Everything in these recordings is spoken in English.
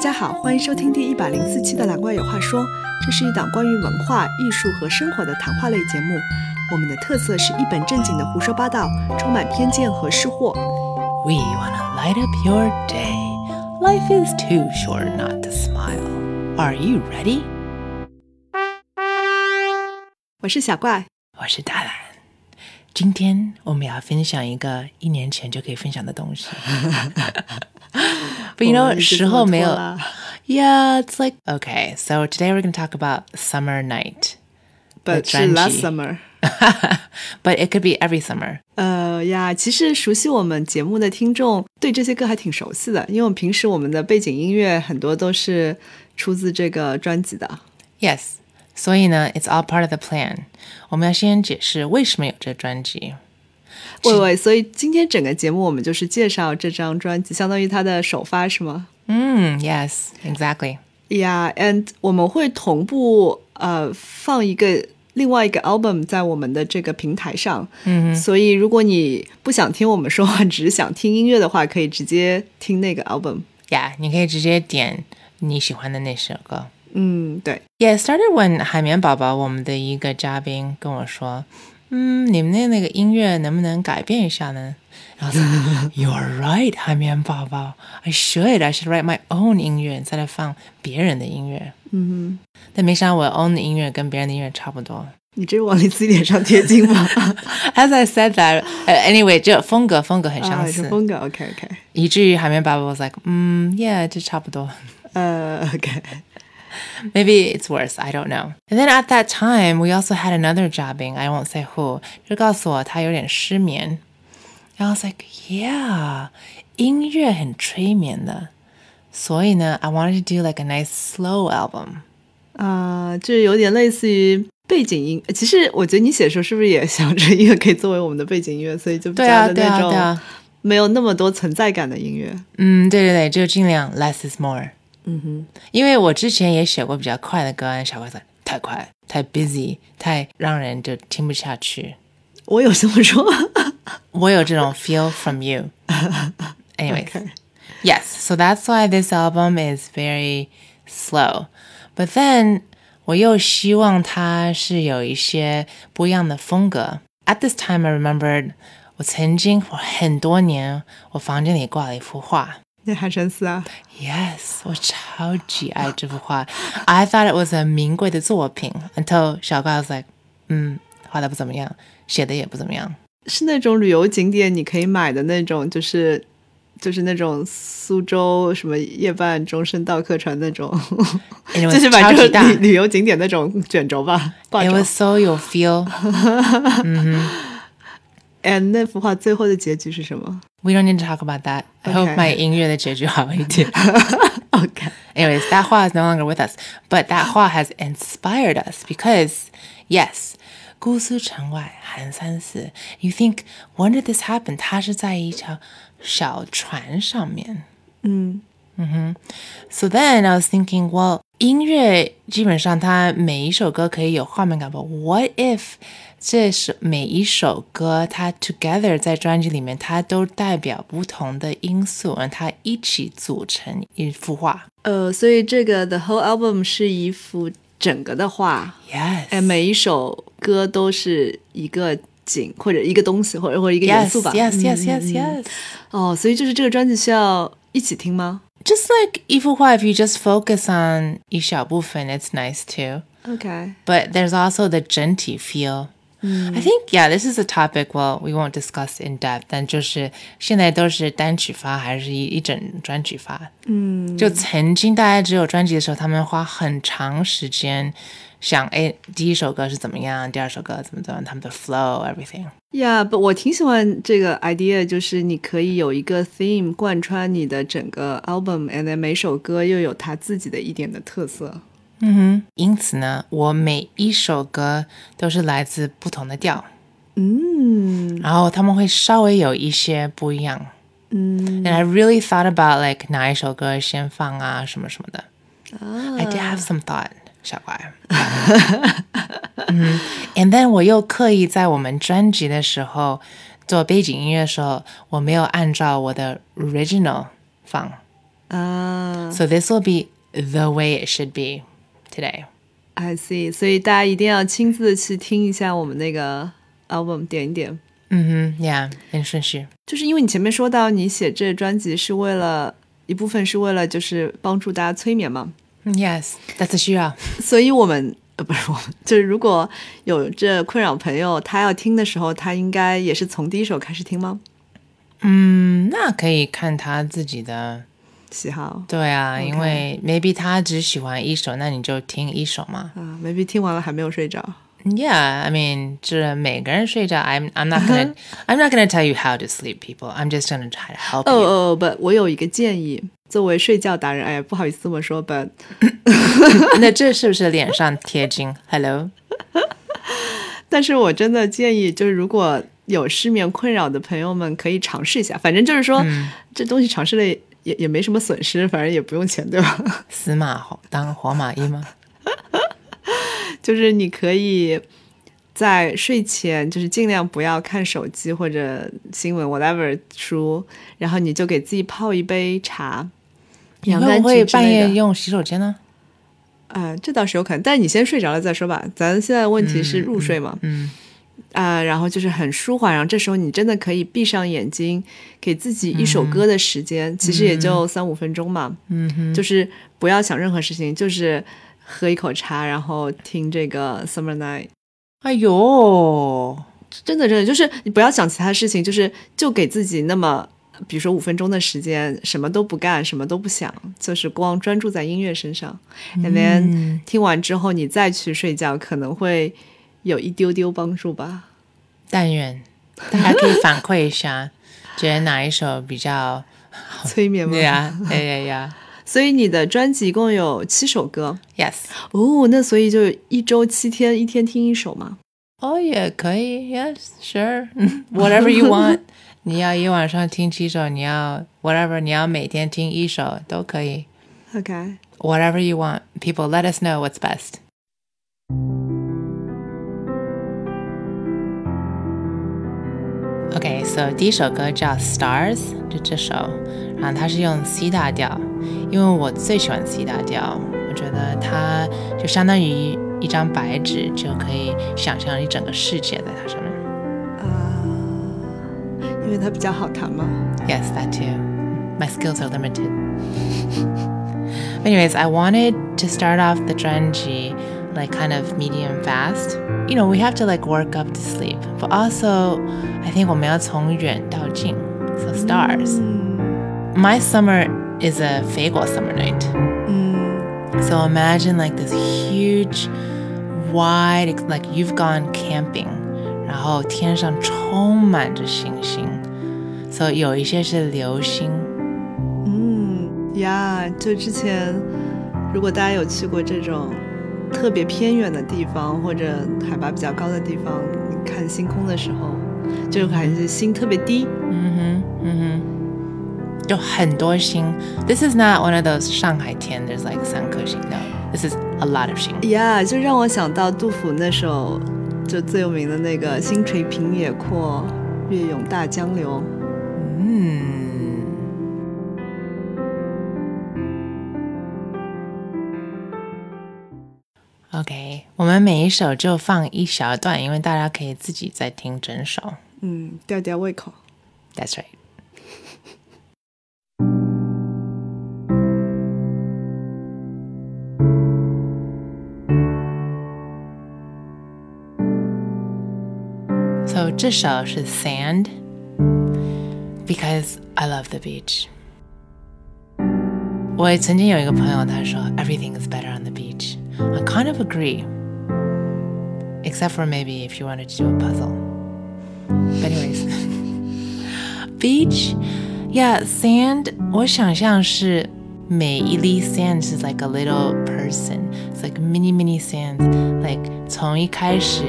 家好，欢迎收听第一百零四期的《蓝怪有话说》，这是一档关于文化艺术和生活的谈话类节目。我们的特色是一本正经的胡说八道，充满偏见和失货。We want to light up your day. Life is too short not to smile. Are you ready? 我是小怪，我是大蓝。今天我们要分享一个一年前就可以分享的东西。But you know, 时候没有。Yeah, it's like okay. So today we're going to talk about Summer Night. But 是 last summer. But it could be every summer. 呃呀，其实熟悉我们节目的听众对这些歌还挺熟悉的，因为我们平时我们的背景音乐很多都是出自这个专辑的。 Yes. 所以呢，it's all part of the plan. 我们要先解释为什么有这专辑。 喂喂，所以今天整个节目我们就是介绍这张专辑，相当于它的首发是吗？嗯，Yes, exactly. Yeah, and 我们会同步呃放一个另外一个 album 在我们的这个平台上。嗯所以如果你不想听我们说话，只是想听音乐的话，可以直接听那个 album。Yeah，你可以直接点你喜欢的那首歌。嗯，对。Yeah，started when 海绵宝宝我们的一个嘉宾跟我说，嗯，你们的那个音乐能不能改变一下呢？然后说，You're right，海绵宝宝，I should, I should write my own 音乐，instead of 放别人的音乐。嗯但没想到我 own 的音乐跟别人的音乐差不多。你这是往你自己脸上贴金吗？As I said that, uh, anyway，就风格风格很啊，相似，是风格。OK OK。以至于海绵宝宝 was like，嗯，Yeah，这差不多。呃，OK。Maybe it's worse. I don't know. And then at that time, we also had another jabbing. I won't say who. 就告诉我他有点失眠。And I was like, yeah, 音乐很催眠的。所以呢，I wanted to do like a nice slow album. 啊、就是有点类似于背景音。其实我觉得你写的时候是不是也想着音乐可以作为我们的背景音乐，所以就对啊，加的对啊，那种对啊。没有那么多存在感的音乐。嗯，对对对，就尽量 less is more。 嗯哼，因为我之前也写过比较快的歌，小怪说太快、太 busy、太让人就听不下去。我有这么说。我有这种 feel from you. Anyways, Okay. yes, so that's why this album is very slow. But then 我又希望它是有一些不一样的风格。At this time, I remembered 我曾经我很多年我房间里挂了一幅画。 那韩神寺啊，Yes，我超级爱这幅画。I thought it was a 名贵的作品，until 小怪 was like，嗯，画的不怎么样，写的也不怎么样。是那种旅游景点你可以买的那种，就是就是那种苏州什么夜半钟声到客船那种 就是超级大旅旅游景点那种卷轴吧，挂 It 轴。was so 有 feel. And，那幅画最后的结局是什么 We don't need to talk about that. I hope Okay. my 音乐的结局好一点。 ？OK， Anyways, that 画 is no longer with us, but that 画 has inspired us because, yes, 姑苏城外寒山寺. You think when did this happen? 它是在一条小船上面。嗯 So then I was thinking, well, 音乐基本上它每一首歌可以有画面感，but what if 这是每一首歌它 together 在专辑里面，它都代表不同的因素，让它一起组成一幅画。呃，所以这个 The Whole Album 是一幅整个的画，Yes，哎，每一首歌都是一个景或者一个东西，或者或者一个元素吧。yes 嗯 yes 嗯 yes 嗯 yes。哦，所以就是这个专辑需要一起听吗 Just like 一幅画，if you just focus on 一小部分，it's nice too. ？OK， But there's also the 整体 feel. I think yeah, this is a topic. Well, we won't discuss in depth. 但就是现在都是单曲发还是一一整专辑发？嗯，就曾经大家只有专辑的时候，他们花很长时间 想，哎，第一首歌是怎么样，第二首歌怎么怎么样，他们的 flow everything. 呀，不，我挺喜欢这个 idea，就是你可以有一个 theme 贯穿你的整个 album，and then 每首歌又有它自己的一点的特色。嗯哼，因此呢，我每一首歌都是来自不同的调，嗯然后他们会稍微有一些不一样。嗯 And I really thought about like 哪一首歌先放啊，什么什么的。I did have some thought， 小怪。嗯，and then 我又刻意在我们专辑的时候做背景音乐的时候，我没有按照我的 original 放。啊 So this will be the way it should be today.，I see。所以大家一定要亲自去听一下我们那个 album，点一点。Mm-hmm. Yeah, in 顺序.就是因为你前面说到你写这专辑是为了一部分是为了就是帮助大家催眠嘛，Yes, that's a 需要.所以我们呃不是我们，就是如果有这困扰朋友，他要听的时候，他应该也是从第一首开始听吗？嗯，那可以看他自己的，喜好对啊因为 maybe 他只喜欢一首，那你就听一首嘛。啊，maybe 听完了还没有睡着。Yeah, I mean, 这每个人睡觉 I'm I'm not gonna I'm not gonna tell you how to sleep, people. I'm just gonna try to help 哦 you. 哦不，我有一个建议，作为睡觉达人，哎呀，不好意思这么说，but 那这是不是脸上贴金？Hello，但是我真的建议，就是如果有失眠困扰的朋友们，可以尝试一下。反正就是说，这东西尝试了也也也没什么损失，反正也不用钱，对吧？死马当活马医吗？就是你可以在睡前，就是尽量不要看手机或者新闻 whatever 书，然后你就给自己泡一杯茶，你洋甘会不会半。夜用洗手间呢？啊、这倒是有可能，但是你先睡着了再说吧。咱现在问题是入睡嘛，嗯啊、然后就是很舒缓，然后这时候你真的可以闭上眼睛，给自己一首歌的时间，其实也就三五分钟嘛，嗯哼，就是不要想任何事情，就是喝一口茶，然后听这个 Summer Night。哎呦，真的，真的就是你不要想其他事情，就是就给自己那么，比如说五分钟的时间，什么都不干，什么都不想，就是光专注在音乐身上。And then、嗯听完之后，你再去睡觉，可能会有一丢丢帮助吧。但愿大家可以反馈一下，觉得哪一首比较催眠吗？对呀呀呀呀所以你的专辑一共有七首歌，Yes，哦，那所以就一周七天，一天听一首嘛。哦也可以，Yes，Sure，Whatever you want。你要一晚上听七首，你要 whatever，你要每天听一首都可以。OK，Whatever you want. People, let us know what's best. Okay, so 第一首歌叫 Stars，就这首，然后它是用 C 大调，因为我最喜欢 C 大调，我觉得它就相当于一张白纸，就可以想象一整个世界在它上面。啊、因为它比较好弹嘛。 Yes, that too. My skills are limited. Anyways, I wanted to start off the Drenji like kind of medium fast. You know, we have to like work up to sleep, but also I think 我们要从远到近. So stars. 嗯 My summer is a 肥国 summer night. 嗯 So imagine like this huge, wide, like you've gone camping, 然后天上充满着星星。So 有一些是流星。嗯呀，就之前如果大家有去过这种 特别偏远的地方或者海拔比较高的地方，你看星空的时候，就感觉星特别低。嗯哼，嗯哼，就很多星。This is not one of those 上海天 there's like 三颗星 No, this is a lot of 星。Yeah，就让我想到杜甫那首就最有名的那个“星垂平野阔，月涌大江流嗯。OK，我们每一首就放一小段，因为大家可以自己再听整首。”，嗯，吊吊胃口。That's right. So 这首是 Sand because I love the beach. 我曾经有一个朋友，他说 Everything is better on the beach. I kind of agree, except for maybe if you wanted to do a puzzle. But anyways. beach, yeah, sand. 我想象是每一粒 sand 是 like a little person. It's like mini mini sands. Like 从一开始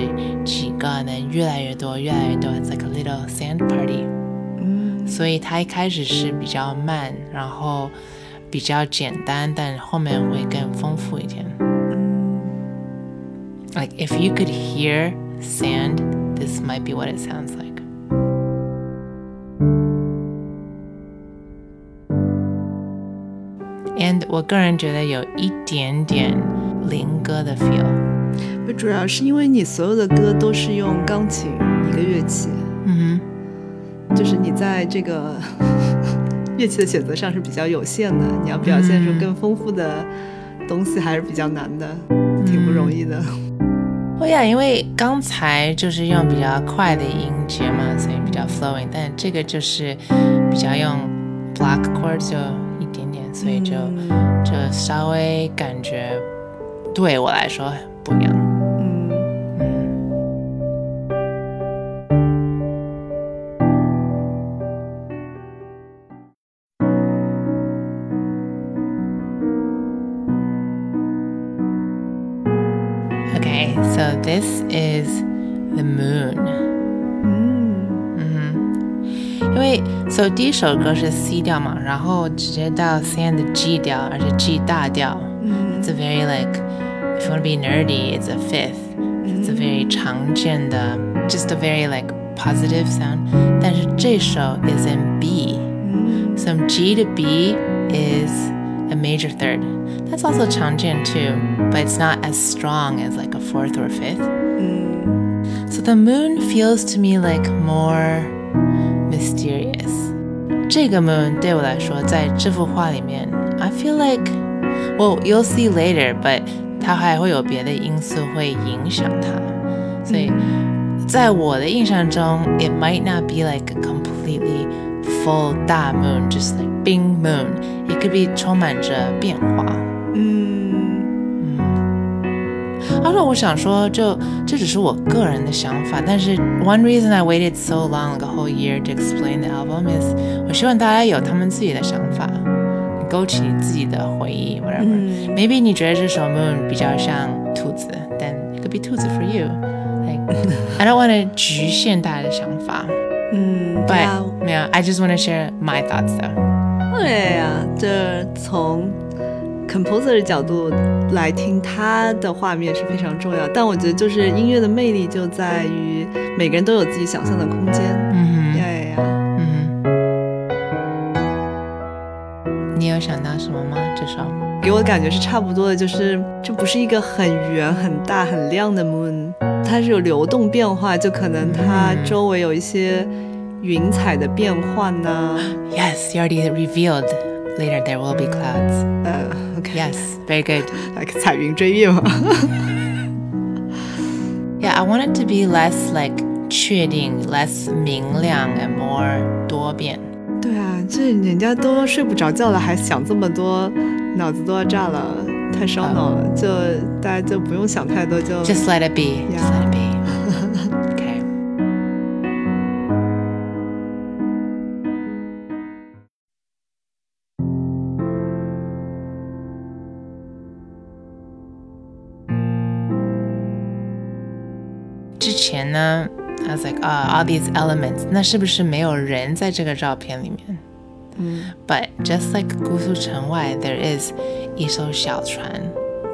几个能越来越多，越来越多。It's like a little sand party. 嗯所以它一开始是比较慢，然后比较简单，但后面会更丰富一点。 Like if you could hear sand, this might be what it sounds like. ，and 我个人觉得有一点点灵歌的 feel。主要是因为你所有的歌都是用钢琴一个乐器，嗯就是你在这个乐器的选择上是比较有限的，你要表现出更丰富的东西还是比较难的，挺不容易的。哼， 哦呀，因为刚才就是用比较快的音节嘛，所以比较 flowing，但这个就是比较用 block chords 就一点点，所以就、就稍微感觉对我来说不一样。为 so 第一首歌是 C 调嘛，然后直接到 C 的 G 调，而且 G 大调。嗯 It's a very like, if you want to be nerdy, it's a fifth. It's a very 常见的 just a very like positive sound. 但是这首 is in B. 嗯 So G to B is a major third. That's also 常见 too, but it's not as strong as like a fourth or fifth. 嗯 So the moon feels to me like more mysterious. 这个 moon 对我来说，在这幅画里面，I feel like, well, you'll see later, but 它还会有别的因素会影响它，所以在我的印象中，it might not be like a completely full 大 moon, just like bing moon. It could be 充满着变化。嗯 而且我想说就，这只是我个人的想法，但是 one reason I waited so long, like a whole year to explain the album is，我希望大家有他们自己的想法，勾起你自己的回忆，whatever、嗯 Maybe 你觉得这首 Moon 比较像兔子，then it could be 兔子 for you. Like I don't want to 局限大家的想法嗯，对，but 啊，没有，I just want to share my thoughts though. 对呀、这从 composer 的角度来听，他的画面是非常重要。但我觉得，就是音乐的魅力就在于每个人都有自己想象的空间。嗯呀呀呀！哼，嗯哼，你有想到什么吗？这首？给我的感觉是差不多的，就是这不是一个很圆、很大、很亮的 moon，它是有流动变化，就可能它嗯周围有一些云彩的变换呐、Yes, you already revealed. Later there will be clouds. 呃，OK， Yes, very good. like 彩云追月嘛。 Yeah, I want it to be less like 确定 less 明亮 and more 多变。对啊，这人家都睡不着觉了，还想这么多，脑子都要炸了，太烧脑了。就大家就不用想太多，就 Just let it be. Just Yeah. let it be. I was like, ah, all these elements. 那是不是没有人在这个照片里面？嗯 But just like 姑苏城外, there is 一艘小船。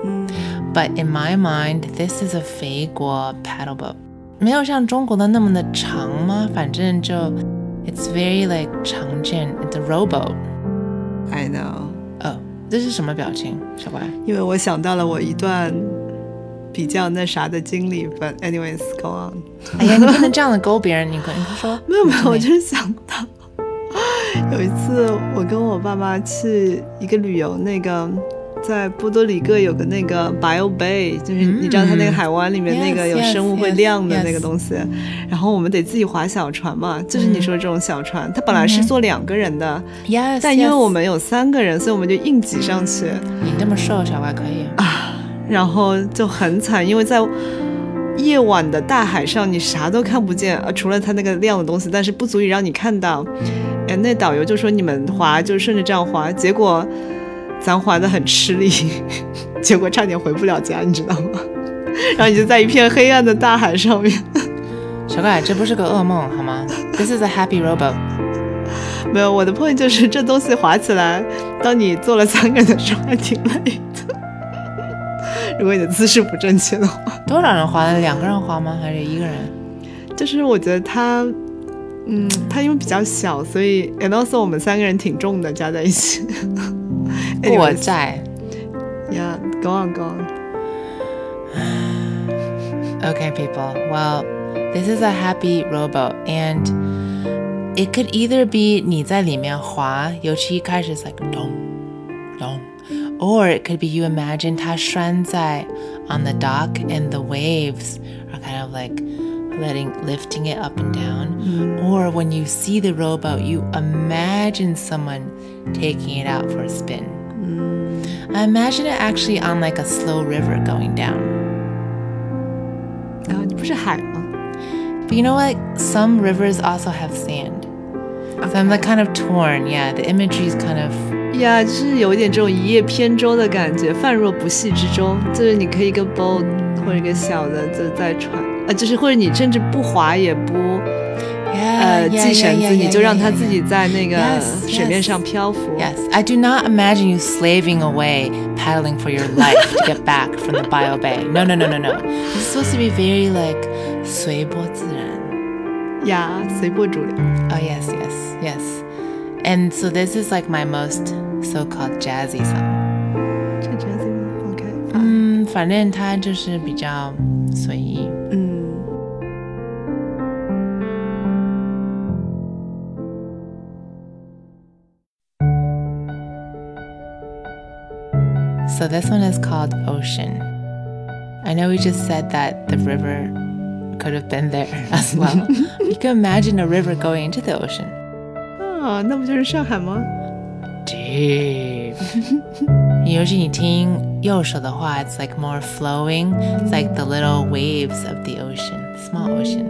嗯 But in my mind, this is a 肥国 paddle boat. 没有像中国的那么的长吗？反正就 it's very like 常见，it's a rowboat. ，I know，哦，这是什么表情，小乖？因为我想到了我一段 比较那啥的经历，but anyways，go on。哎呀，你不能这样的勾别人，你可以说 没有没有，我就是想到 有一次我跟我爸妈去一个旅游，那个在波多黎各有个那个 Bio Bay，就是你知道它那个海湾里面那个有生物会亮的那个东西，然后我们得自己划小船嘛，就是你说这种小船，它本来是坐两个人的但因为我们有三个人，所以我们就硬挤上去，你这么瘦，小乖可以。然后就很惨，因为在夜晚的大海上，你啥都看不见，呃，除了它那个亮的东西，但是不足以让你看到。哎，那导游就说你们滑就顺着这样滑，结果咱滑的很吃力，结果差点回不了家，你知道吗？然后你就在一片黑暗的大海上面，小怪，这不是个噩梦好吗？This is a happy rowboat. 没有我的 point 就是这东西滑起来，当你坐了三个人的时候还挺累的。如果你的姿势不正确的话。多少人划的？两个人滑吗？还是一个人？就是我觉得他，嗯，他因为比较小，所以 and also 我们三个人挺重的，加在一起。我在。Yeah, go on, go on. Okay, people. Well, this is a happy rowboat, and it could either be 你在里面滑，尤其一开始 is like dong, or it could be you imagine 它拴在 on the dock, and the waves are kind of like letting lifting it up and down. Or when you see the rowboat, you imagine someone taking it out for a spin. I imagine it actually on like a slow river going down. 啊，你不是海吗？ But you know what? Some rivers also have sand. So I'm like kind of torn. Yeah, the imagery is kind of 呀就是有一点这种一叶扁舟的感觉，泛若不系之舟。就是你可以一个 boat 或者一个小的，就在船，呃，就是或者你甚至不划也不 yeah, 呃 yeah, 系绳 yeah, 子， yeah, 你就 yeah, 让它 yeah, 自己 yeah. 在那个 Yes, 水面 yes. 上漂浮。 Yes, I do not imagine you slaving away paddling for your life to get back from the Bio Bay. No, no, no, no, no. It's supposed to be very like 随波自然.呀，随波逐流。 Oh yes, yes, yes. And so this is like my most so-called jazzy song. 这 jazzy 吗？OK，嗯，反正它就是比较随意。嗯 So this one is called Ocean. I know we just said that the river could have been there as well. you can imagine a river going into the ocean. 啊，那不就是上海吗？ Deep. 尤其你听右手的话, it's like more flowing. It's like the little waves of the ocean, small ocean.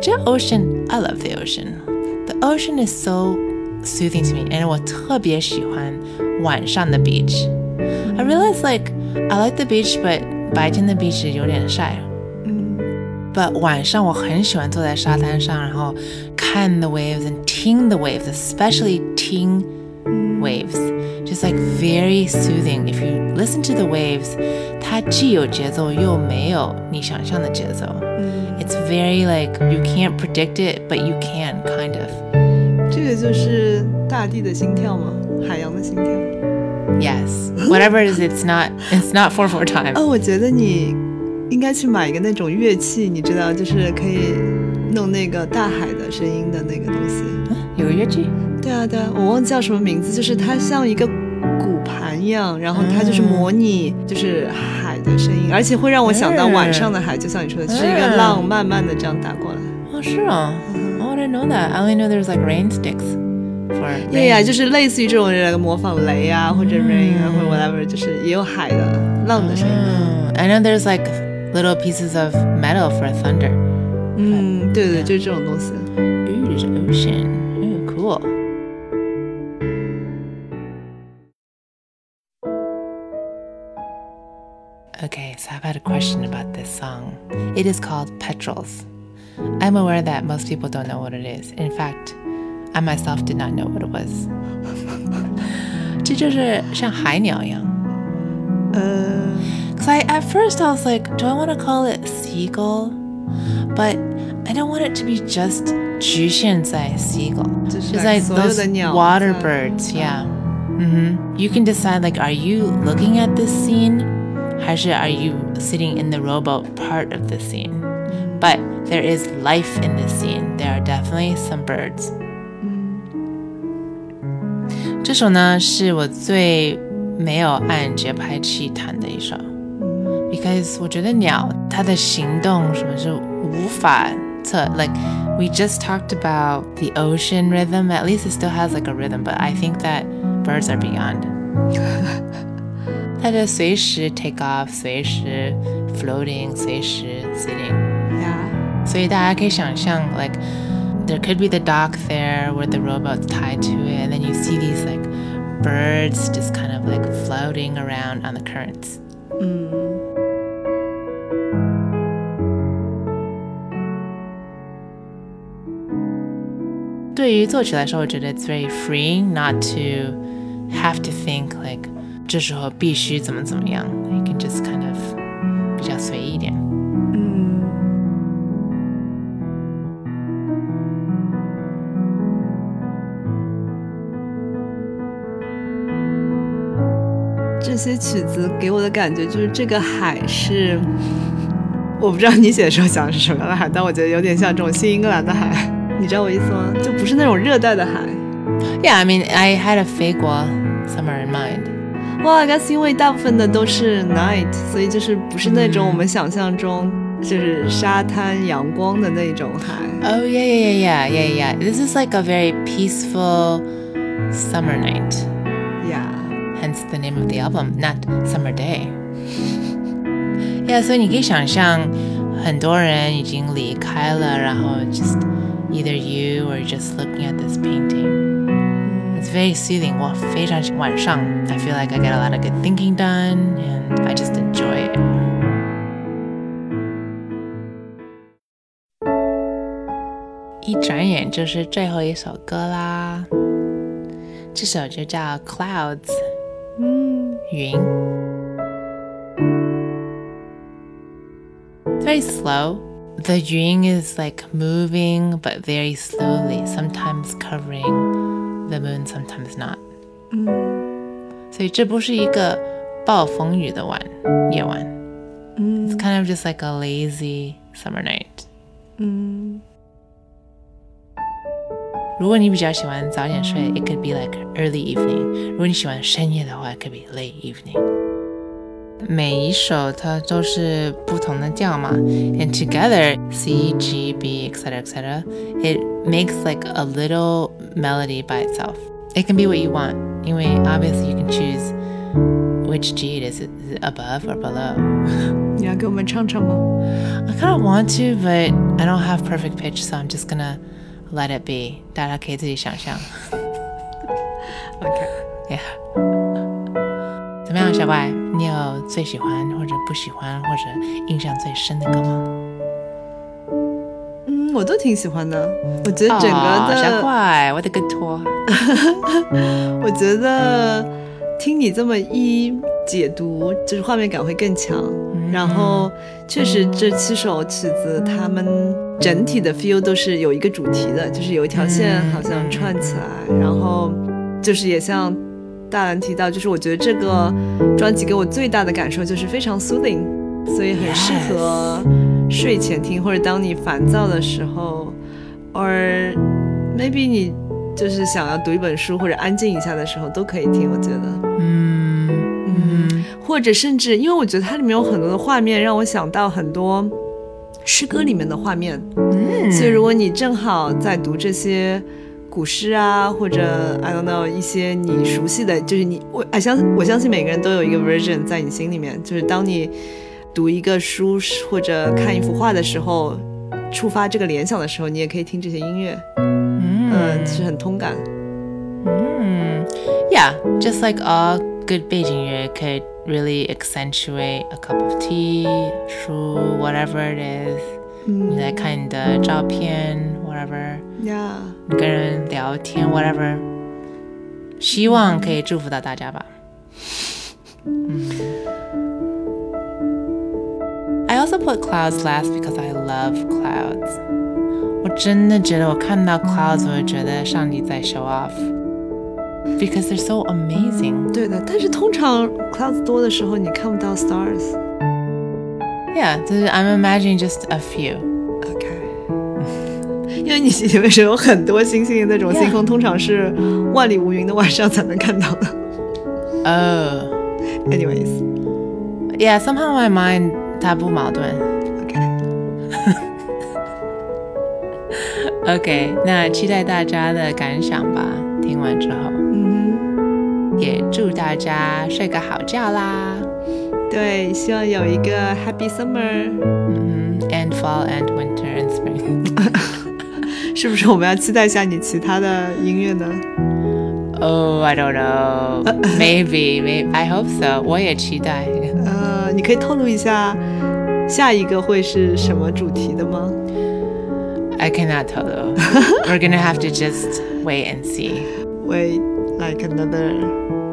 这 ocean, I love the ocean. The ocean is so soothing to me, and 我特别喜欢晚上的 beach. I realize like I like the beach, but 白天的 beach 有点晒。But 晚上我很喜欢坐在沙滩上，然后看 the waves and 听 the waves, especially 听 waves. Just like very soothing. If you listen to the waves, 它既有节奏又没有你想象的节奏。It's very like you can't predict it, but you can kind of. 这个就是大地的心跳吗？海洋的心跳。 Yes. Whatever it is, it's not it's not 4 4 time. 哦，我觉得你应该去买一个那种乐器，你知道，就是可以弄那个大海的声音的那个东西。有乐器？ 对啊，对啊，我忘记叫什么名字，就是它像一个鼓盘一样，然后它就是模拟就是海的声音，而且会让我想到晚上的海，就像你说的，就是一个浪慢慢的这样打过来。哦，是哦。Oh, I didn't know that. I only know there's like rain sticks for 对呀、rain. 就是类似于这种人模仿雷啊，或者 rain 啊，或者 whatever，就是也有海的浪的声音。Mm, I know there's like little pieces of metal for thunder. 嗯，对对，就是这种东西。Ooh, Okay, so I've had a question about this song. It is called Petrels. I'm aware that most people don't know what it is. In fact, I myself did not know what it was. 这就是像海鸟一样。呃， Cause I at first I was like, do I want to call it seagull? But I don't want it to be just 局限在 seagull. 就是 It's like like 所有 those 的鸟 water 在 birds, yeah. hmm You can decide like, are you looking at this scene? 还是 are you sitting in the rowboat part of the scene? But there is life in this scene. There are definitely some birds. 这首呢是我最没有按节拍器弹的一首，because 我觉得鸟它的行动什么是无法测，like we just talked about the ocean rhythm. At least it still has like a rhythm, but I think that birds are beyond. 它的随时 take off，随时 floating，随时 sitting。呀，所以大家可以想象，like there could be the dock there where the rowboat's tied to it, and then you see these like birds just kind of like floating around on the currents. 嗯，对于作曲来说，我觉得 it's very freeing not to have to think like 这时候必须怎么怎么样。You can just kind of 比较随意一点。嗯，《这些曲子给我的感觉就是这个海是，我不知道你写的时候想的是什么样的海，但我觉得有点像这种新英格兰的海，你知道我意思吗？就不是那种热带的海。Yeah, I mean, I had a 飞国 summer in mind. Well, I guess 因为大部分的都是 night，所以就是不是那种我们想象中就是沙滩阳光的那种海。 Oh yeah, yeah, yeah, yeah, yeah, yeah. This is like a very peaceful summer night. Yeah. Hence the name of the album, not Summer Day. yeah, 所以你可以想象，很多人已经离开了，然后 just either you or just looking at this painting. It's very soothing. 我非常喜欢晚上 I feel like I get a lot of good thinking done and I just enjoy it. 一转眼就是最后一首歌啦，这首就叫《Clouds》。嗯云。It's very slow. The 云 is like moving but very slowly, sometimes covering the moon, sometimes not. 嗯所以这不是一个暴风雨的晚夜晚。嗯 It's kind of just like a lazy summer night. 嗯如果你比较喜欢早点睡，it could be like early evening。如果你喜欢深夜的话，it could be late evening。 每一首它都是不同的调嘛，and together C G B etc etc it makes like a little melody by itself. It can be what you want，因为 obviously you can choose which G it is. Is it above or below? 你要给我们唱唱吗 I kind of want to, but I don't have perfect pitch, so I'm just gonna let it be. 大家可以自己想象。 ？OK， Yeah. 怎么样，小怪？ 你有最喜欢或者不喜欢或者印象最深的歌吗？嗯，我都挺喜欢的。我觉得整个哦的，小怪，What a good tour！我觉得听你这么一解读，就是画面感会更强。然后确实这七首曲子，他们整体的 feel 都是有一个主题的，就是有一条线嗯好像串起来，然后就是也像大兰提到，就是我觉得这个专辑给我最大的感受就是非常 soothing，所以很适合睡前听，或者当你烦躁的时候，or maybe 你就是想要读一本书或者安静一下的时候都可以听，我觉得。嗯嗯或者甚至，因为我觉得它里面有很多的画面，让我想到很多诗歌里面的画面。嗯所以，如果你正好在读这些古诗啊，或者 I don't know 一些你熟悉的，就是你我我相我相信每个人都有一个 version 在你心里面，就是当你读一个书或者看一幅画的时候，触发这个联想的时候，你也可以听这些音乐，嗯，嗯是很通感。嗯，Yeah, just like all good 背景乐 could really accentuate a cup of tea, 书 whatever it is. 你在看你的照片，whatever， 呀、你跟人聊天，whatever，希望可以祝福到大家吧。嗯。I also put clouds last because I love clouds。我真的觉得我看到 clouds，我就觉得上帝在 show off。Because they're so amazing. 对的，但是通常 clouds 多的时候，你看不到 stars。 Yeah, 就是 I'm imagining just a few. 因为你里面是有很多星星的那种星空，通常是万里无云的晚上才能看到的。Oh. Anyways，OK，、Yeah, somehow my mind 它不矛盾。OK，那期待大家的感想吧。听完之后，嗯也祝大家睡个好觉啦。对，希望有一个 Happy Summer。嗯，and fall and winter and spring 是不是我们要期待一下你其他的音乐呢？ Oh, I don't know. Maybe, maybe. I hope so. 我也期待。呃，你可以透露一下下一个会是什么主题的吗？ I cannot tell though. We're gonna have to just wait and see. Wait like another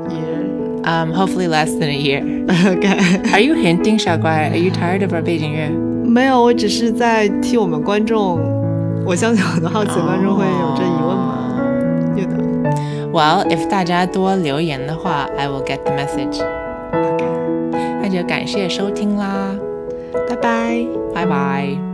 year. Um, hopefully less than a year. OK， Are you hinting, 小怪? Are you tired of our 背景乐？没有，我只是在替我们观众， 我相信很多好奇的观众会有这疑问吧。有的。Well, if 大家多留言的话, I will get the message. OK，那就感谢收听啦，拜拜。拜拜。